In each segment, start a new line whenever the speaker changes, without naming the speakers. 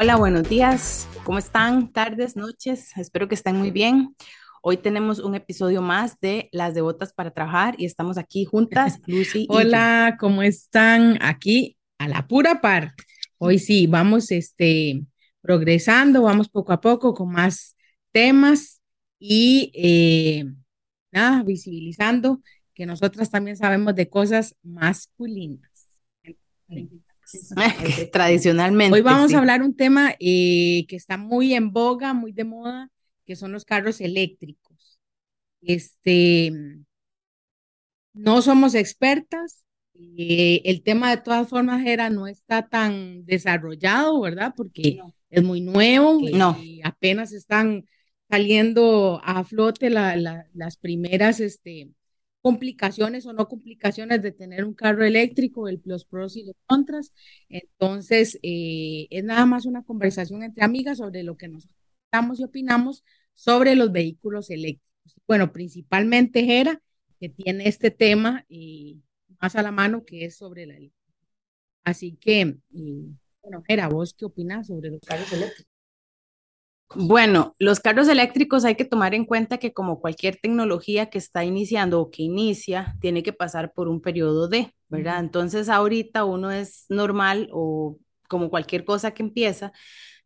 Hola, buenos días. ¿Cómo están? Tardes, noches. Espero que estén muy bien. Hoy tenemos un episodio más de Las Devotas para Trabajar y estamos aquí juntas, Lucy. y
Hola, ¿cómo están? Aquí a la pura par. Hoy sí, vamos este, progresando, vamos poco a poco con más temas y eh, nada, visibilizando que nosotras también sabemos de cosas masculinas.
Tradicionalmente.
Hoy vamos
sí.
a hablar un tema eh, que está muy en boga, muy de moda, que son los carros eléctricos. Este, no somos expertas. eh, el tema de todas formas era no está tan desarrollado, ¿verdad? Porque
No.
es muy nuevo
No.
y apenas están saliendo a flote la- la- las primeras este, complicaciones o no complicaciones de tener un carro eléctrico, el- los pros y los contras. Entonces, eh, es nada más una conversación entre amigas sobre lo que nosotros pensamos y opinamos sobre los vehículos eléctricos. Bueno, principalmente Jera, que tiene este tema eh, más a la mano, que es sobre la Así que, eh, bueno, Jera, ¿vos qué opinas sobre los carros eléctricos?
Bueno, los carros eléctricos hay que tomar en cuenta que como cualquier tecnología que está iniciando o que inicia, tiene que pasar por un periodo de, ¿verdad? Entonces ahorita uno es normal o como cualquier cosa que empieza,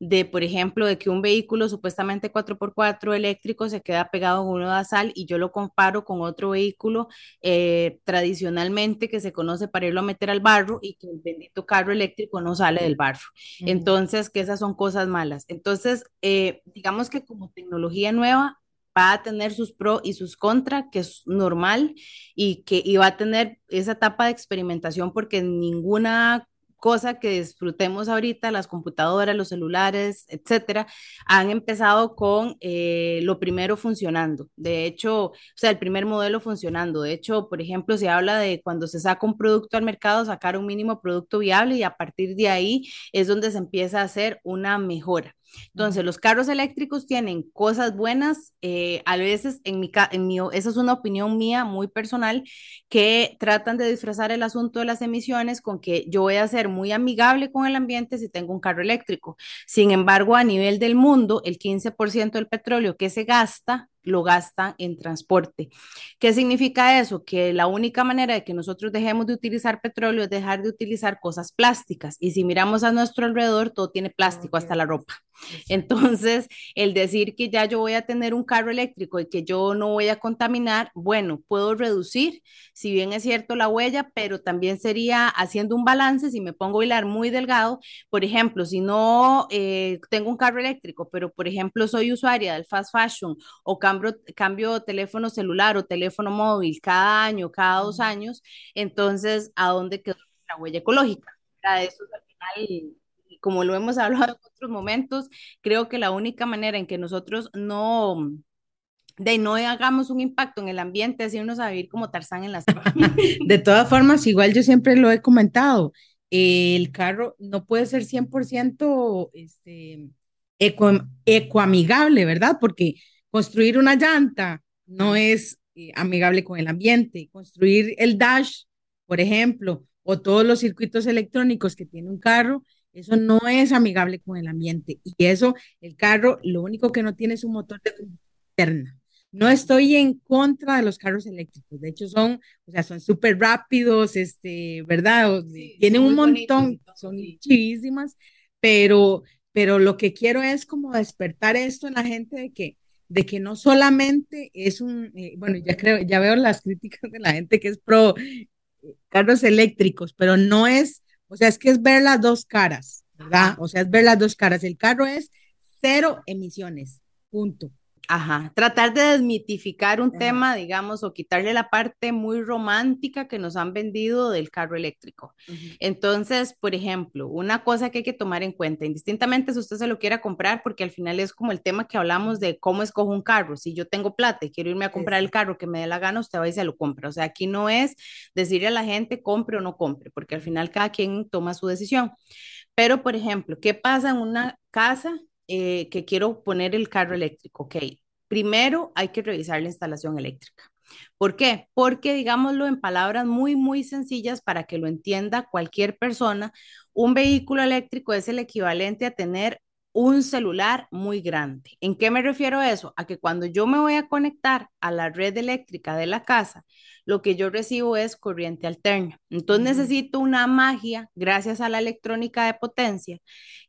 de, por ejemplo, de que un vehículo supuestamente 4x4 eléctrico se queda pegado con uno de sal y yo lo comparo con otro vehículo eh, tradicionalmente que se conoce para irlo a meter al barro y que el bendito carro eléctrico no sale del barro. Entonces, que esas son cosas malas. Entonces, eh, digamos que como tecnología nueva va a tener sus pros y sus contras, que es normal, y que y va a tener esa etapa de experimentación porque ninguna cosa que disfrutemos ahorita, las computadoras, los celulares, etcétera, han empezado con eh, lo primero funcionando. De hecho, o sea, el primer modelo funcionando. De hecho, por ejemplo, se habla de cuando se saca un producto al mercado, sacar un mínimo producto viable y a partir de ahí es donde se empieza a hacer una mejora. Entonces, los carros eléctricos tienen cosas buenas, eh, a veces, en mi, en mi, esa es una opinión mía muy personal, que tratan de disfrazar el asunto de las emisiones con que yo voy a ser muy amigable con el ambiente si tengo un carro eléctrico. Sin embargo, a nivel del mundo, el 15% del petróleo que se gasta lo gasta en transporte. ¿Qué significa eso? Que la única manera de que nosotros dejemos de utilizar petróleo es dejar de utilizar cosas plásticas. Y si miramos a nuestro alrededor, todo tiene plástico, hasta la ropa. Entonces, el decir que ya yo voy a tener un carro eléctrico y que yo no voy a contaminar, bueno, puedo reducir, si bien es cierto la huella, pero también sería haciendo un balance, si me pongo a hilar muy delgado, por ejemplo, si no eh, tengo un carro eléctrico, pero por ejemplo soy usuaria del fast fashion o cambio, cambio teléfono celular o teléfono móvil cada año, cada dos años, entonces, ¿a dónde quedó la huella ecológica? ¿Verdad? Eso es al final como lo hemos hablado en otros momentos, creo que la única manera en que nosotros no, de no hagamos un impacto en el ambiente es irnos a vivir como Tarzán en la selva.
De todas formas, igual yo siempre lo he comentado, el carro no puede ser 100% este, eco, ecoamigable, ¿verdad? Porque construir una llanta no es eh, amigable con el ambiente. Construir el dash, por ejemplo, o todos los circuitos electrónicos que tiene un carro, eso no es amigable con el ambiente. Y eso, el carro, lo único que no tiene es un motor de combustión interna. No estoy en contra de los carros eléctricos, de hecho son, o sea, son súper rápidos, este, ¿verdad? O-
Sí,
tienen un
bonitos
montón, son
sí.
chivísimas, pero, pero lo que quiero es como despertar esto en la gente de que, de que no solamente es un, eh, bueno, ya creo, ya veo las críticas de la gente que es pro eh, carros eléctricos, pero no es, o sea, es que es ver las dos caras, ¿verdad? O sea, es ver las dos caras. El carro es cero emisiones, punto.
Ajá, tratar de desmitificar un
Ajá.
tema, digamos, o quitarle la parte muy romántica que nos han vendido del carro eléctrico. Entonces, por ejemplo, una cosa que hay que tomar en cuenta, indistintamente si usted se lo quiera comprar, porque al final es como el tema que hablamos de cómo escojo un carro. Si yo tengo plata y quiero irme a comprar el carro que me dé la gana, usted va y se lo compra. O sea, aquí no es decirle a la gente compre o no compre, porque al final cada quien toma su decisión. Pero, por ejemplo, ¿qué pasa en una casa eh, que quiero poner el carro eléctrico? Ok, primero hay que revisar la instalación eléctrica. ¿Por qué? Porque, digámoslo en palabras muy, muy sencillas para que lo entienda cualquier persona, un vehículo eléctrico es el equivalente a tener un celular muy grande. ¿En qué me refiero a eso? A que cuando yo me voy a conectar a la red eléctrica de la casa, lo que yo recibo es corriente alterna. Entonces necesito una magia, gracias a la electrónica de potencia,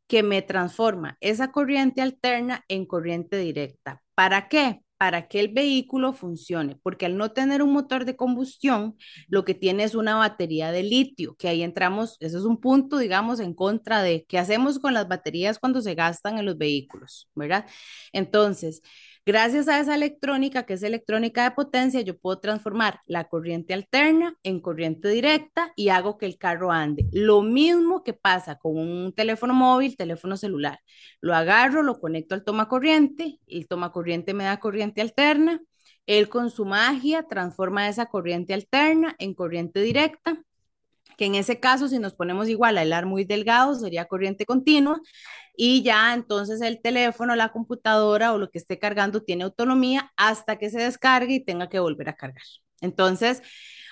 que me transforma esa corriente alterna en corriente directa. ¿Para qué? Para que el vehículo funcione, porque al no tener un motor de combustión, lo que tiene es una batería de litio, que ahí entramos, ese es un punto, digamos, en contra de qué hacemos con las baterías cuando se gastan en los vehículos, ¿verdad? Entonces, Gracias a esa electrónica, que es electrónica de potencia, yo puedo transformar la corriente alterna en corriente directa y hago que el carro ande. Lo mismo que pasa con un teléfono móvil, teléfono celular. Lo agarro, lo conecto al toma corriente, el toma corriente me da corriente alterna. Él con su magia transforma esa corriente alterna en corriente directa que en ese caso, si nos ponemos igual a hilar muy delgado, sería corriente continua, y ya entonces el teléfono, la computadora o lo que esté cargando tiene autonomía hasta que se descargue y tenga que volver a cargar. Entonces,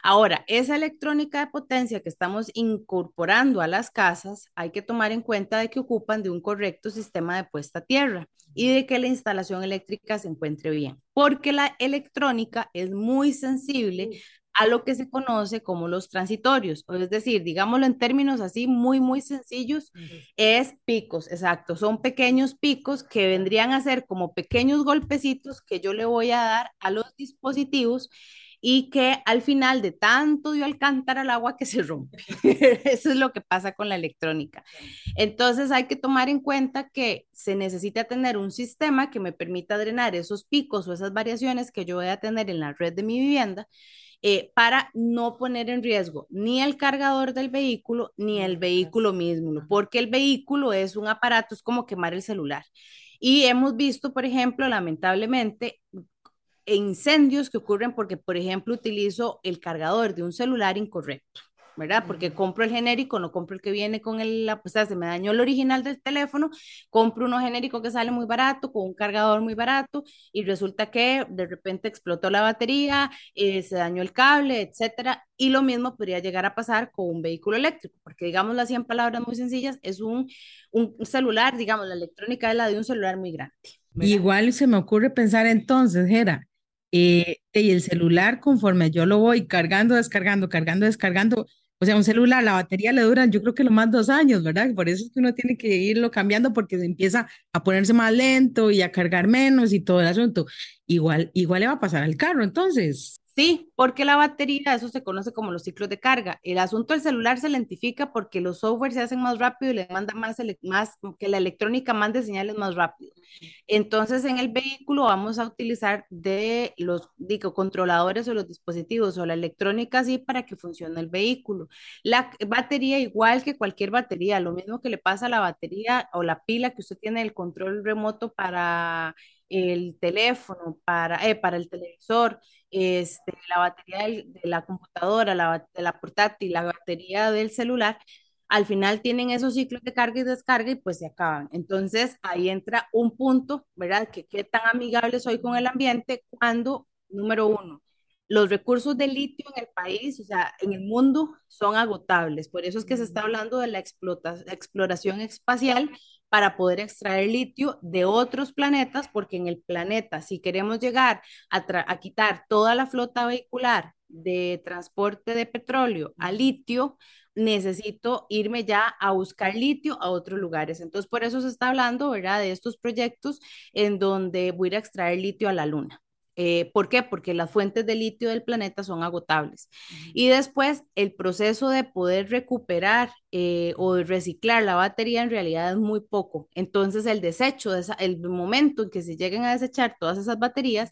ahora, esa electrónica de potencia que estamos incorporando a las casas, hay que tomar en cuenta de que ocupan de un correcto sistema de puesta a tierra y de que la instalación eléctrica se encuentre bien, porque la electrónica es muy sensible a lo que se conoce como los transitorios, es decir, digámoslo en términos así muy, muy sencillos, es picos, exacto, son pequeños picos que vendrían a ser como pequeños golpecitos que yo le voy a dar a los dispositivos y que al final de tanto dio al cantar al agua que se rompe. Eso es lo que pasa con la electrónica. Entonces hay que tomar en cuenta que se necesita tener un sistema que me permita drenar esos picos o esas variaciones que yo voy a tener en la red de mi vivienda eh, para no poner en riesgo ni el cargador del vehículo ni el vehículo mismo, porque el vehículo es un aparato, es como quemar el celular. Y hemos visto, por ejemplo, lamentablemente, incendios que ocurren porque, por ejemplo, utilizo el cargador de un celular incorrecto. ¿Verdad? Porque compro el genérico, no compro el que viene con el, la, pues se me dañó el original del teléfono, compro uno genérico que sale muy barato, con un cargador muy barato, y resulta que de repente explotó la batería, eh, se dañó el cable, etcétera, y lo mismo podría llegar a pasar con un vehículo eléctrico, porque digámoslo así en palabras muy sencillas, es un, un celular, digamos, la electrónica es la de un celular muy grande.
Igual se me ocurre pensar entonces, Gera, eh, y el celular, conforme yo lo voy cargando, descargando, cargando, descargando, o sea, un celular, la batería le dura, yo creo que lo más dos años, ¿verdad? Por eso es que uno tiene que irlo cambiando porque se empieza a ponerse más lento y a cargar menos y todo el asunto. Igual, igual le va a pasar al carro, entonces.
Sí, porque la batería, eso se conoce como los ciclos de carga. El asunto del celular se lentifica porque los softwares se hacen más rápido y le manda más, más que la electrónica mande señales más rápido. Entonces, en el vehículo vamos a utilizar de los digo, controladores o los dispositivos o la electrónica así para que funcione el vehículo. La batería, igual que cualquier batería, lo mismo que le pasa a la batería o la pila que usted tiene el control remoto para el teléfono, para, eh, para el televisor este, la batería de la computadora, la, de la portátil, la batería del celular, al final tienen esos ciclos de carga y descarga y pues se acaban. Entonces ahí entra un punto, ¿verdad? Que qué tan amigable soy con el ambiente cuando, número uno, los recursos de litio en el país, o sea, en el mundo, son agotables. Por eso es que se está hablando de la exploración espacial para poder extraer litio de otros planetas, porque en el planeta, si queremos llegar a, quitar toda la flota vehicular de transporte de petróleo a litio, necesito irme ya a buscar litio a otros lugares. Entonces, por eso se está hablando, ¿verdad?, de estos proyectos en donde voy a extraer litio a la luna. Eh, ¿Por qué? Porque las fuentes de litio del planeta son agotables. Y después el proceso de poder recuperar eh, o reciclar la batería en realidad es muy poco. Entonces el desecho, de el momento en que se lleguen a desechar todas esas baterías,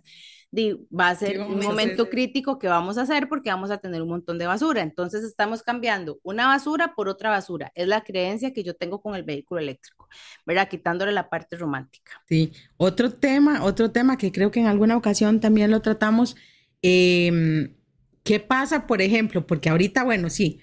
va a ser un momento crítico que vamos a hacer porque vamos a tener un montón de basura. Entonces estamos cambiando una basura por otra basura. Es la creencia que yo tengo con el vehículo eléctrico, ¿verdad? Quitándole la parte romántica.
Sí, otro tema, otro tema que creo que en alguna ocasión también lo tratamos. Em, ¿Qué pasa, por ejemplo? Porque ahorita, bueno, sí,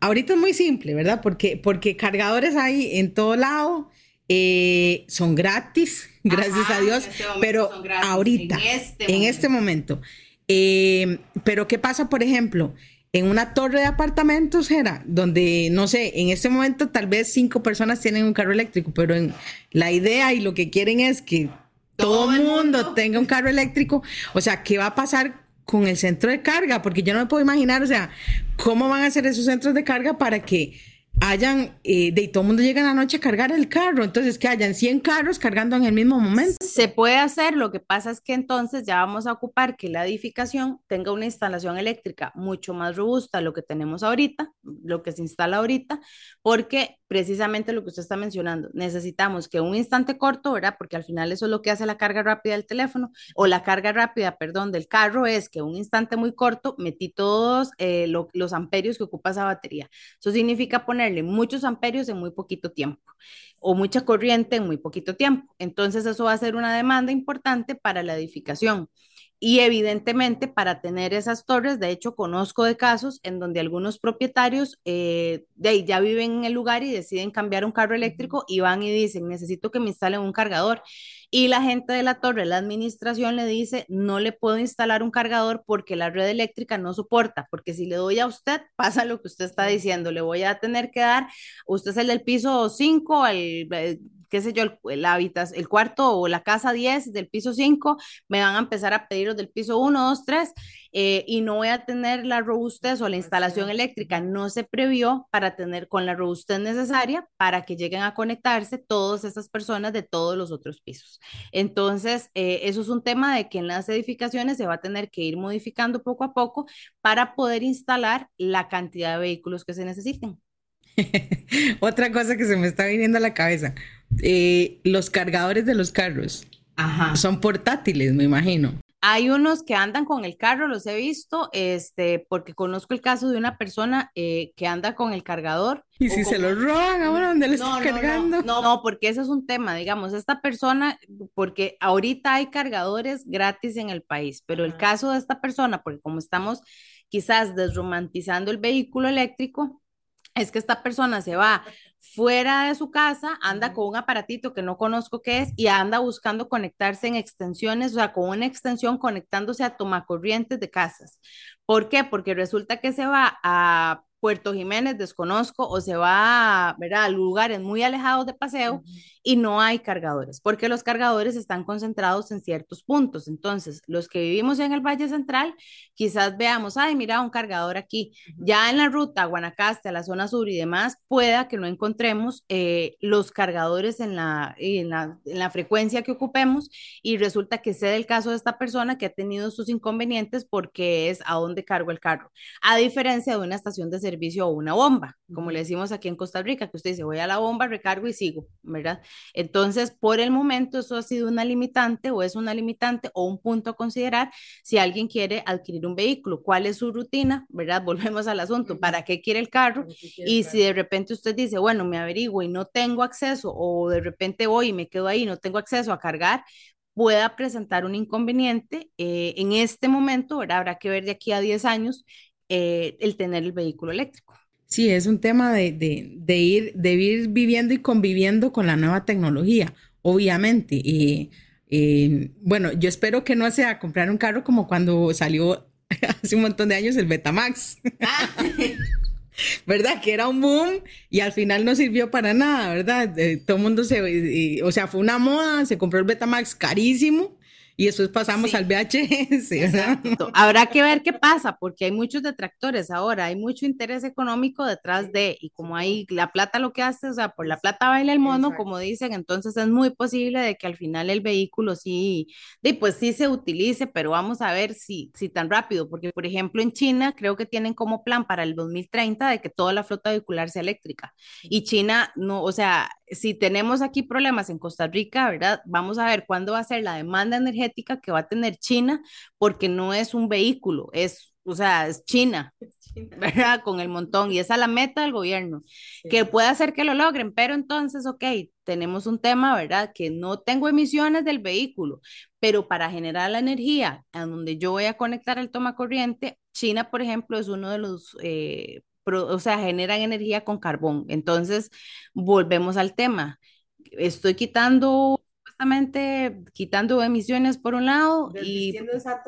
ahorita es muy simple, ¿verdad? Porque, porque cargadores hay en todo lado eh, son gratis, gracias a Dios, este pero ahorita, en este, este, momento, Eh, pero ¿qué pasa, por ejemplo? En una torre de apartamentos era donde, no sé, en este momento tal vez cinco personas tienen un carro eléctrico, pero en la idea y lo que quieren es que todo el mundo tenga un carro eléctrico. O sea, ¿qué va a pasar con el centro de carga? Porque yo no me puedo imaginar, o sea, cómo van a ser esos centros de carga para que hayan, eh, de todo el mundo llega en la noche a cargar el carro, entonces que hayan 100 carros cargando en el mismo momento.
Se puede hacer, lo que pasa es que entonces ya vamos a ocupar que la edificación tenga una instalación eléctrica mucho más robusta lo que tenemos ahorita, lo que se instala ahorita, porque precisamente lo que usted está mencionando, necesitamos que un instante corto, ¿verdad? Porque al final eso es lo que hace la carga rápida del teléfono, o la carga rápida, perdón, del carro, es que un instante muy corto metí todos eh, los amperios que ocupa esa batería. Eso significa poner muchos amperios en muy poquito tiempo o mucha corriente en muy poquito tiempo. Entonces eso va a ser una demanda importante para la edificación. Y evidentemente para tener esas torres, de hecho conozco de casos en donde algunos propietarios eh, de ahí ya viven en el lugar y deciden cambiar un carro eléctrico y van y dicen, necesito que me instalen un cargador. Y la gente de la torre, la administración le dice, no le puedo instalar un cargador porque la red eléctrica no soporta, porque si le doy a usted, pasa lo que usted está diciendo, le voy a tener que dar, usted es el del piso 5, al eh, qué sé yo, el, el, el cuarto o la casa 10 del piso 5, me van a empezar a pedir los del piso 1, 2, 3, y no voy a tener la robustez o la instalación eléctrica. No se previó para tener con la robustez necesaria para que lleguen a conectarse todas esas personas de todos los otros pisos. Entonces, eh, eso es un tema de que en las edificaciones se va a tener que ir modificando poco a poco para poder instalar la cantidad de vehículos que se necesiten.
Otra cosa que se me está viniendo a la cabeza, eh, los cargadores de los carros son portátiles, me imagino.
Hay unos que andan con el carro, los he visto, este, porque conozco el caso de una persona eh, que anda con el cargador.
¿Y si se lo roban ahora donde le no, cargando?
No, no, porque ese es un tema, digamos, esta persona, porque ahorita hay cargadores gratis en el país, pero el caso de esta persona, porque como estamos quizás desromantizando el vehículo eléctrico, es que esta persona se va fuera de su casa, anda con un aparatito que no conozco qué es y anda buscando conectarse en extensiones, o sea, con una extensión conectándose a tomacorrientes de casas. ¿Por qué? Porque resulta que se va a Puerto Jiménez, desconozco, o se va a lugares muy alejados de paseo y no hay cargadores, porque los cargadores están concentrados en ciertos puntos. Entonces, los que vivimos en el Valle Central, quizás veamos, ay, mira, un cargador aquí. Ya en la ruta Guanacaste, a la zona sur y demás, pueda que no encontremos eh, los cargadores en la, en la, en la frecuencia que ocupemos y resulta que sea el caso de esta persona que ha tenido sus inconvenientes porque es a dónde cargo el carro, a diferencia de una estación de servicio o una bomba, como le decimos aquí en Costa Rica, que usted dice, voy a la bomba, recargo y sigo, ¿verdad? Entonces, por el momento, eso ha sido una limitante o es una limitante o un punto a considerar si alguien quiere adquirir un vehículo. ¿Cuál es su rutina? ¿Verdad? Volvemos al asunto. ¿Para qué quiere el carro? y si de repente usted dice, bueno, me averiguo y no tengo acceso o de repente voy y me quedo ahí y no tengo acceso a cargar, pueda presentar un inconveniente eh, en este momento, ¿verdad? Habrá que ver de aquí a 10 años eh, el tener el vehículo eléctrico.
Sí, es un tema de, ir, de ir viviendo y conviviendo con la nueva tecnología, obviamente. Y bueno, yo espero que no sea comprar un carro como cuando salió hace un montón de años el Betamax. Ah. ¿Verdad? Que era un boom y al final no sirvió para nada, ¿verdad? Eh, todo el mundo se, o sea, fue una moda, se compró el Betamax carísimo y después pasamos al VHS.
Habrá que ver qué pasa, porque hay muchos detractores ahora, hay mucho interés económico detrás de, y como hay la plata lo que hace, o sea, por la plata baila el mono, como dicen, entonces es muy posible de que al final el vehículo sí, de, pues sí se utilice, pero vamos a ver si, si tan rápido, porque por ejemplo en China creo que tienen como plan para el 2030 de que toda la flota vehicular sea eléctrica. Y China no, o sea, si tenemos aquí problemas en Costa Rica, ¿verdad? Vamos a ver cuándo va a ser la demanda energética que va a tener China, porque no es un vehículo, es, o sea, es China, ¿verdad? Con el montón, y esa es la meta del gobierno, que puede hacer que lo logren, pero entonces, ok, tenemos un tema, ¿verdad? Que no tengo emisiones del vehículo, pero para generar la energía a donde yo voy a conectar el toma corriente, China, por ejemplo, es uno de los eh, o sea, generan energía con carbón. Entonces, volvemos al tema. Estoy quitando supuestamente quitando emisiones por un lado y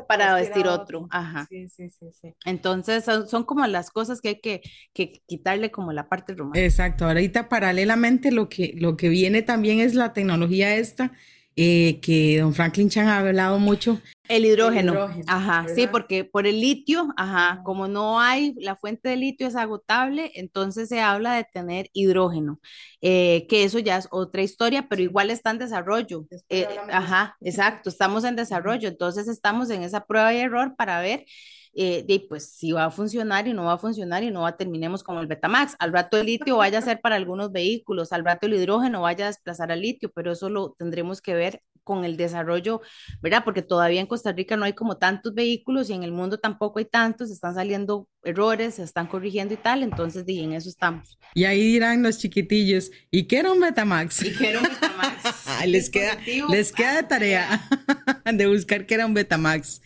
para vestir otro. Ajá. Sí, sí, sí, sí. Entonces son, como las cosas que hay que, que, quitarle como la parte romántica.
Exacto. Ahorita paralelamente lo que, lo que viene también es la tecnología esta eh, que don Franklin Chan ha hablado mucho.
El hidrógeno. ajá, sí, porque por el litio, ajá, como no hay, la fuente de litio es agotable, entonces se habla de tener hidrógeno, eh, que eso ya es otra historia, pero igual está en desarrollo. Eh, ajá, exacto, estamos en desarrollo, entonces estamos en esa prueba y error para ver eh, de, pues si va a funcionar y no va a funcionar y no va, terminemos como el Betamax. Al rato el litio vaya a ser para algunos vehículos, al rato el hidrógeno vaya a desplazar al litio, pero eso lo tendremos que ver con el desarrollo, ¿verdad? Porque todavía en Costa Rica no hay como tantos vehículos y en el mundo tampoco hay tantos, están saliendo errores, se están corrigiendo y tal, entonces y en eso estamos.
Y ahí dirán los chiquitillos, ¿y qué era un Betamax?
¿Y qué era un Betamax?
les, queda, les queda de tarea de buscar qué era un Betamax.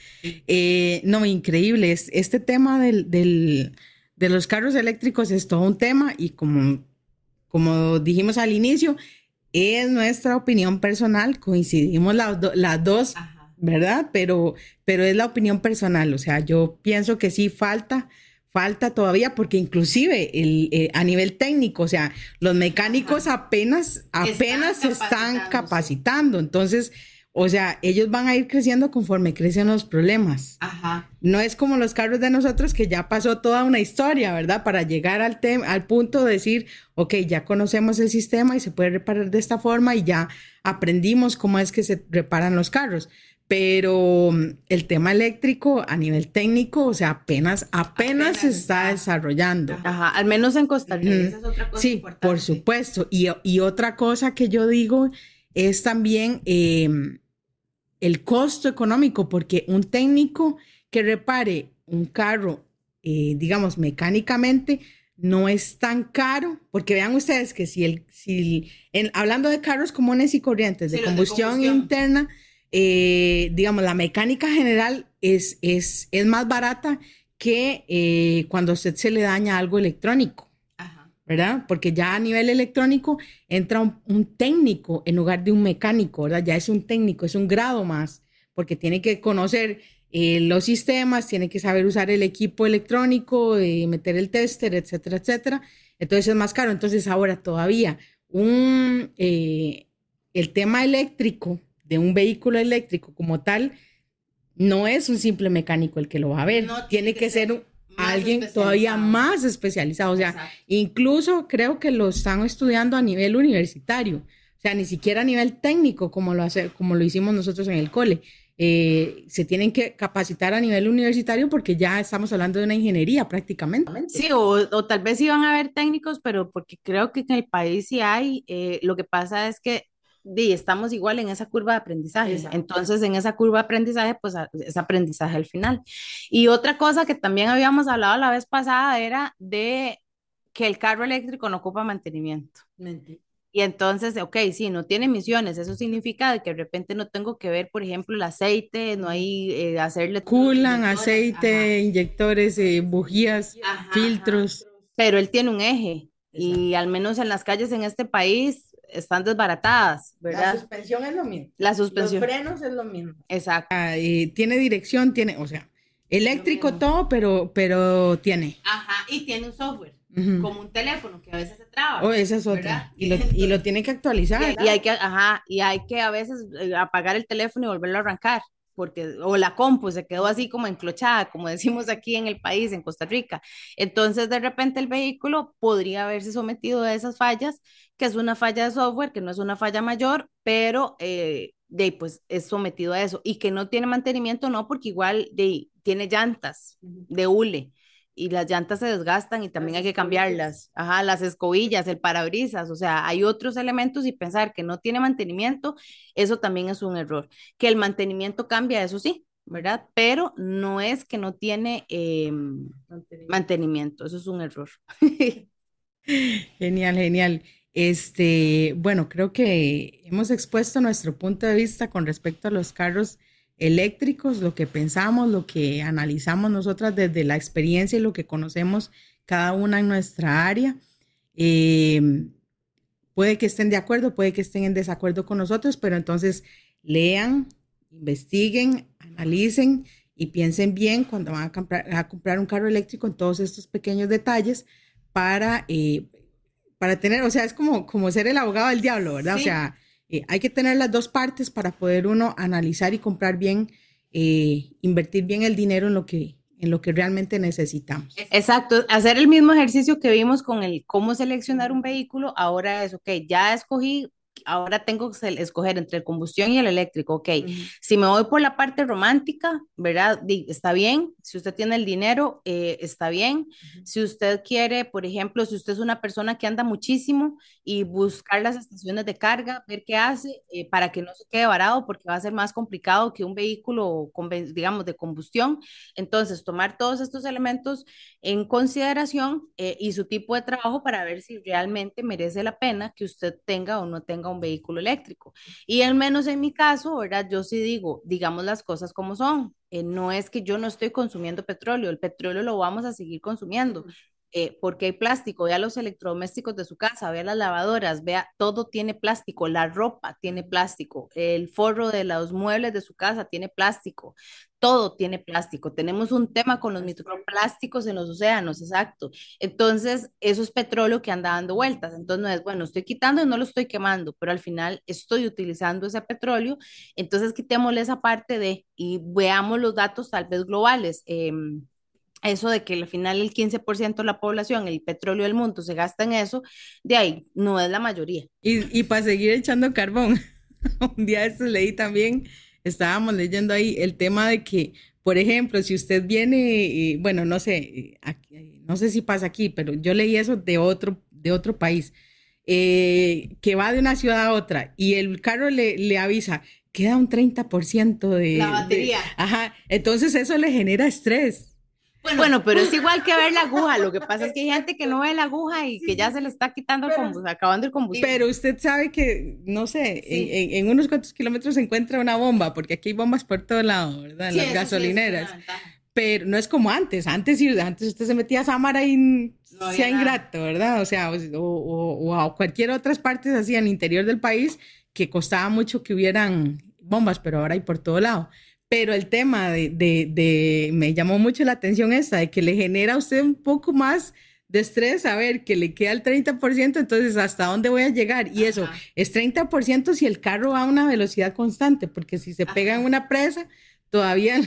Eh, no, increíble, este tema del, del, de los carros eléctricos es todo un tema y como, como dijimos al inicio, es nuestra opinión personal, coincidimos las dos, ¿verdad? Pero, pero es la opinión personal, o sea, yo pienso que sí falta, falta todavía, porque inclusive el, eh, a nivel técnico, o sea, los mecánicos apenas, apenas se están capacitando, entonces o sea, ellos van a ir creciendo conforme crecen los problemas. Ajá. No es como los carros de nosotros que ya pasó toda una historia, ¿verdad? Para llegar al, al punto de decir, ok, ya conocemos el sistema y se puede reparar de esta forma y ya aprendimos cómo es que se reparan los carros. Pero mm, el tema eléctrico a nivel técnico, o sea, apenas, apenas, se está, desarrollando.
Ajá, al menos en Costa Rica. Esa es otra cosa
sí, por supuesto. Y, y, otra cosa que yo digo es también... Eh, el costo económico, porque un técnico que repare un carro, eh, digamos, mecánicamente, no es tan caro, porque vean ustedes que si el, si en, hablando de carros comunes y corrientes, de, combustión, interna, eh, digamos, la mecánica general es, es, es más barata que eh, cuando a usted se le daña algo electrónico. ¿Verdad? Porque ya a nivel electrónico entra un, técnico en lugar de un mecánico, ¿verdad? Ya es un técnico, es un grado más, porque tiene que conocer eh, los sistemas, tiene que saber usar el equipo electrónico, eh, meter el tester, etcétera, etcétera. Entonces es más caro. Entonces ahora todavía un, eh, el tema eléctrico de un vehículo eléctrico como tal no es un simple mecánico el que lo va a ver. tiene, que, ser un, alguien todavía más especializado. O sea, incluso creo que lo están estudiando a nivel universitario. O sea, ni siquiera a nivel técnico como lo, hace, como lo hicimos nosotros en el cole. Eh, se tienen que capacitar a nivel universitario porque ya estamos hablando de una ingeniería prácticamente.
Sí, o, tal vez iban a haber técnicos, pero porque creo que en el país sí hay, eh, lo que pasa es que y estamos igual en esa curva de aprendizaje. Entonces, en esa curva de aprendizaje, pues es aprendizaje al final. Y otra cosa que también habíamos hablado la vez pasada era de que el carro eléctrico no ocupa mantenimiento. Y entonces, ok, sí, no tiene emisiones, eso significa que de repente no tengo que ver, por ejemplo, el aceite, no hay eh, hacerle...
Culan, aceite, inyectores, eh, bujías, filtros.
Pero él tiene un eje y al menos en las calles en este país están desbaratadas, ¿verdad?
La suspensión es lo mismo.
La suspensión.
Los frenos es lo mismo.
Exacto.
Ah, tiene dirección, tiene, o sea, eléctrico todo, pero, pero tiene.
Ajá, y tiene un software, como un teléfono que a veces se traba.
Oh, esa es otra. Y lo, y lo, tiene que actualizar.
Y, hay que, ajá, y hay que a veces eh, apagar el teléfono y volverlo a arrancar porque, o la compu se quedó así como enclochada, como decimos aquí en el país, en Costa Rica. Entonces, de repente el vehículo podría haberse sometido a esas fallas, que es una falla de software, que no es una falla mayor, pero eh, de, pues es sometido a eso. Y que no tiene mantenimiento, no, porque igual de, tiene llantas de hule y las llantas se desgastan y también hay que cambiarlas. Ajá, las escobillas, el parabrisas, o sea, hay otros elementos y pensar que no tiene mantenimiento, eso también es un error. Que el mantenimiento cambia, eso sí, ¿verdad? Pero no es que no tiene em, mantenimiento. eso es un error.
genial, genial. Este, bueno, creo que hemos expuesto nuestro punto de vista con respecto a los carros eléctricos, lo que pensamos, lo que analizamos nosotras desde la experiencia y lo que conocemos cada una en nuestra área. Eh, puede que estén de acuerdo, puede que estén en desacuerdo con nosotros, pero entonces lean, investiguen, analicen y piensen bien cuando van a comprar, a comprar un carro eléctrico en todos estos pequeños detalles para, eh, para tener, o sea, es como, como ser el abogado del diablo, ¿verdad? O sea, eh, hay que tener las dos partes para poder uno analizar y comprar bien, eh, invertir bien el dinero en lo que en lo que realmente necesitamos.
Exacto, hacer el mismo ejercicio que vimos con el cómo seleccionar un vehículo, ahora es, ok, ya escogí ahora tengo que escoger entre el combustión y el eléctrico, ok, si me voy por la parte romántica, ¿verdad? Está bien, si usted tiene el dinero, eh, está bien, si usted quiere, por ejemplo, si usted es una persona que anda muchísimo y buscar las estaciones de carga, ver qué hace eh, para que no se quede varado, porque va a ser más complicado que un vehículo, digamos, de combustión, entonces tomar todos estos elementos en consideración eh, y su tipo de trabajo para ver si realmente merece la pena que usted tenga o no tenga un vehículo eléctrico. Y al menos en mi caso, ¿verdad? Yo sí digo, digamos las cosas como son. Eh, no es que yo no estoy consumiendo petróleo, el petróleo lo vamos a seguir consumiendo. Eh, porque hay plástico, vea los electrodomésticos de su casa, vea las lavadoras, vea, todo tiene plástico, la ropa tiene plástico, el forro de los muebles de su casa tiene plástico, todo tiene plástico. Tenemos un tema con los microplásticos en los océanos, exacto. Entonces, eso es petróleo que anda dando vueltas. Entonces, no es, bueno, estoy quitando y no lo estoy quemando, pero al final estoy utilizando ese petróleo. Entonces, quitémosle esa parte de y veamos los datos tal vez globales. Eh, eso de que al final el 15% de la población, el petróleo del mundo se gasta en eso, de ahí no es la mayoría.
Y, y para seguir echando carbón, un día esto leí también, estábamos leyendo ahí el tema de que, por ejemplo, si usted viene, bueno, no sé, no sé si pasa aquí, pero yo leí eso de otro, de otro país, eh, que va de una ciudad a otra y el carro le, le avisa, queda un 30% de...
La batería.
ajá, entonces eso le genera estrés.
Bueno, pero es igual que ver la aguja. Lo que pasa es que hay gente que no ve la aguja y que ya se le está quitando el combustible, acabando el combustible.
Pero usted sabe que, no sé, en, unos cuantos kilómetros se encuentra una bomba, porque aquí hay bombas por todo lado, ¿verdad? En las gasolineras. pero no es como antes. Antes, antes usted se metía a Samara y sea ingrato, ¿verdad? O sea, o, a cualquier otras partes así en el interior del país que costaba mucho que hubieran bombas, pero ahora hay por todo lado. Pero el tema de, de, me llamó mucho la atención esta, de que le genera a usted un poco más de estrés, a ver, que le queda el 30%, entonces, ¿hasta dónde voy a llegar? Y eso es 30% si el carro va a una velocidad constante, porque si se pega en una presa, todavía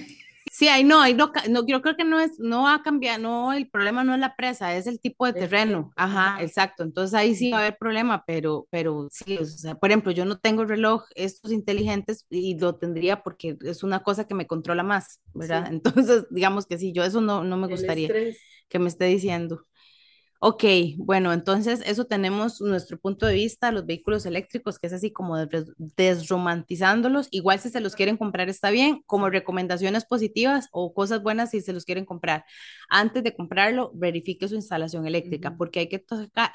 Sí, ahí no, ahí no, no, yo creo que no es, no va a cambiar, no, el problema no es la presa, es el tipo de terreno. Ajá, exacto. Entonces ahí sí va a haber problema, pero, pero sí, o sea, por ejemplo, yo no tengo reloj estos inteligentes y lo tendría porque es una cosa que me controla más, ¿verdad? Entonces, digamos que sí, yo eso no, no me gustaría que me esté diciendo. Ok, bueno, entonces eso tenemos nuestro punto de vista, los vehículos eléctricos, que es así como desromantizándolos. Igual si se los quieren comprar está bien, como recomendaciones positivas o cosas buenas si se los quieren comprar. Antes de comprarlo, verifique su instalación eléctrica, porque hay que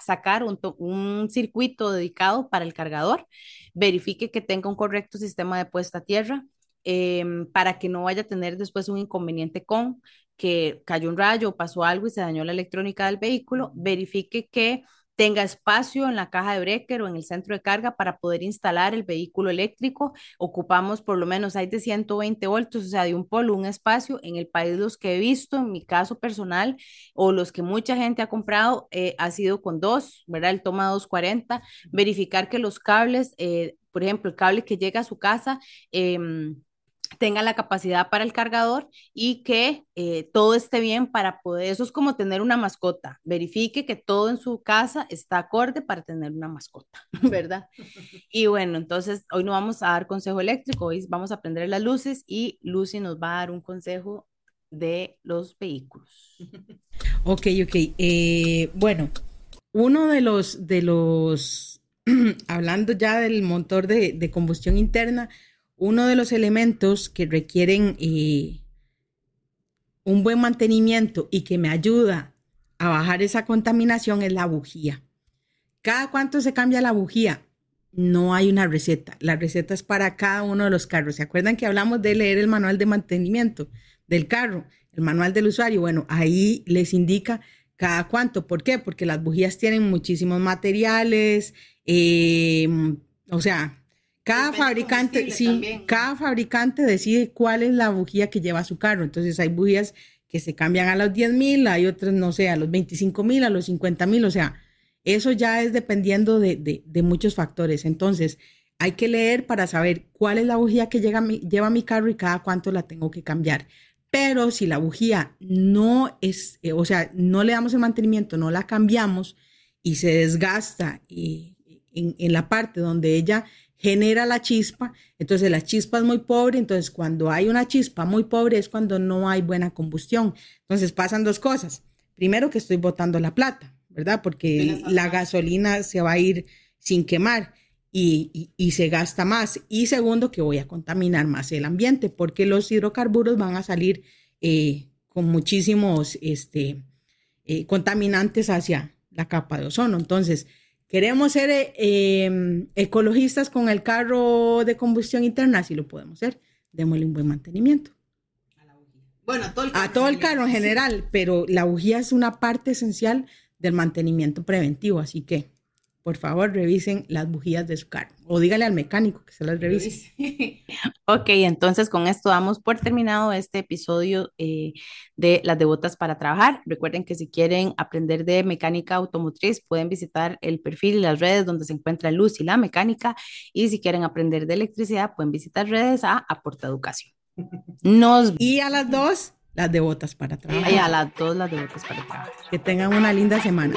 sacar un, un circuito dedicado para el cargador. Verifique que tenga un correcto sistema de puesta a tierra. Em, para que no vaya a tener después un inconveniente con que cayó un rayo, pasó algo y se dañó la electrónica del vehículo, verifique que tenga espacio en la caja de breaker o en el centro de carga para poder instalar el vehículo eléctrico. Ocupamos por lo menos, hay de 120 voltios, o sea, de un polo, un espacio. En el país los que he visto, en mi caso personal, o los que mucha gente ha comprado, eh, ha sido con dos, ¿verdad? El toma 240. Verificar que los cables, eh, por ejemplo, el cable que llega a su casa, eh, tenga la capacidad para el cargador y que eh, todo esté bien para poder, eso es como tener una mascota, verifique que todo en su casa está acorde para tener una mascota, ¿verdad? Y bueno, entonces hoy no vamos a dar consejo eléctrico, hoy vamos a prender las luces y Lucy nos va a dar un consejo de los vehículos.
Ok, ok. Eh, bueno, uno de los, de los, hablando ya del motor de, de combustión interna, uno de los elementos que requieren eh, un buen mantenimiento y que me ayuda a bajar esa contaminación es la bujía. ¿Cada cuánto se cambia la bujía? No hay una receta. La receta es para cada uno de los carros. ¿Se acuerdan que hablamos de leer el manual de mantenimiento del carro, el manual del usuario? Bueno, ahí les indica cada cuánto. ¿Por qué? Porque las bujías tienen muchísimos materiales, eh, o sea, cada fabricante, sí, cada fabricante decide cuál es la bujía que lleva su carro. Entonces hay bujías que se cambian a los 10 mil, hay otras, no sé, a los 25 mil, a los 50 mil, o sea, eso ya es dependiendo de, muchos factores. Entonces, hay que leer para saber cuál es la bujía que llega lleva mi carro y cada cuánto la tengo que cambiar. Pero si la bujía no es, eh, o sea, no le damos el mantenimiento, no la cambiamos y se desgasta y en, la parte donde ella genera la chispa, entonces la chispa es muy pobre, entonces cuando hay una chispa muy pobre es cuando no hay buena combustión. Entonces pasan dos cosas. Primero que estoy botando la plata, ¿verdad? Porque la gasolina se va a ir sin quemar y, se gasta más. Y segundo que voy a contaminar más el ambiente porque los hidrocarburos van a salir eh, con muchísimos este, eh, contaminantes hacia la capa de ozono. Entonces, Queremos ser eh, em, ecologistas con el carro de combustión interna, si lo podemos ser. Démosle un buen mantenimiento.
Bueno, a todo el
carro, a todo el carro en general, pero la bujía es una parte esencial del mantenimiento preventivo, así que por favor revisen las bujías de su carro o dígale al mecánico que se las revise.
ok, entonces con esto damos por terminado este episodio eh, de las devotas para trabajar. Recuerden que si quieren aprender de mecánica automotriz pueden visitar el perfil y las redes donde se encuentra Luz y la mecánica y si quieren aprender de electricidad pueden visitar redes a Aporta Educación.
Nos... Y a las dos, las devotas para trabajar.
Y a las dos, las devotas para trabajar.
Que tengan una linda semana.